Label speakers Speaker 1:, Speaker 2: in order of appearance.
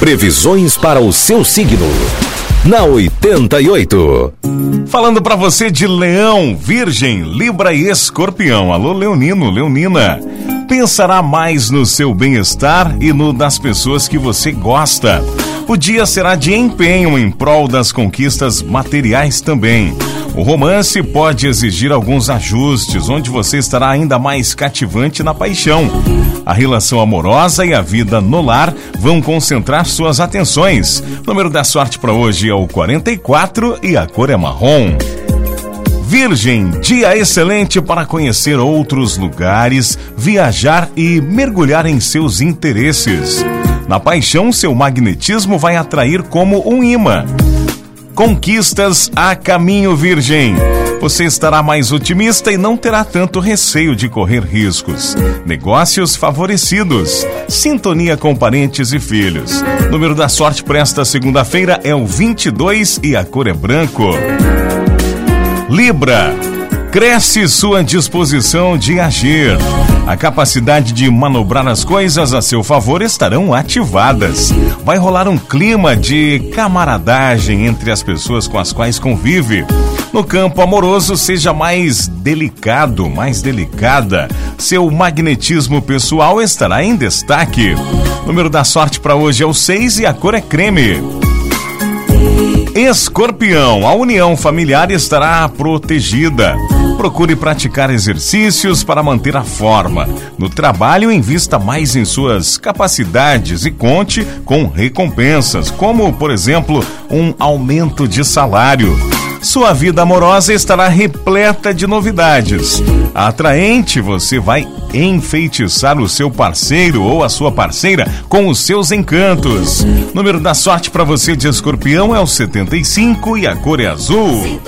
Speaker 1: Previsões para o seu signo. Na 88.
Speaker 2: Falando para você de Leão, Virgem, Libra e Escorpião. Alô, Leonino, Leonina. Pensará mais no seu bem-estar e no das pessoas que você gosta. O dia será de empenho em prol das conquistas materiais também. O romance pode exigir alguns ajustes, onde você estará ainda mais cativante na paixão. A relação amorosa e a vida no lar vão concentrar suas atenções. O número da sorte para hoje é o 44 e a cor é marrom. Virgem, dia excelente para conhecer outros lugares, viajar e mergulhar em seus interesses. Na paixão, seu magnetismo vai atrair como um imã. Conquistas a caminho, Virgem. Você estará mais otimista e não terá tanto receio de correr riscos. Negócios favorecidos. Sintonia com parentes e filhos. Número da sorte para esta segunda-feira é o 22 e a cor é branco. Libra. Cresce sua disposição de agir. A capacidade de manobrar as coisas a seu favor estarão ativadas. Vai rolar um clima de camaradagem entre as pessoas com as quais convive. No campo amoroso, seja mais delicado, mais delicada. Seu magnetismo pessoal estará em destaque. O número da sorte para hoje é o 6 e a cor é creme. Escorpião, a união familiar estará protegida. Procure praticar exercícios para manter a forma. No trabalho, invista mais em suas capacidades e conte com recompensas, como, por exemplo, um aumento de salário. Sua vida amorosa estará repleta de novidades. Atraente, você vai enfeitiçar o seu parceiro ou a sua parceira com os seus encantos. Número da sorte para você de escorpião é o 75 e a cor é azul.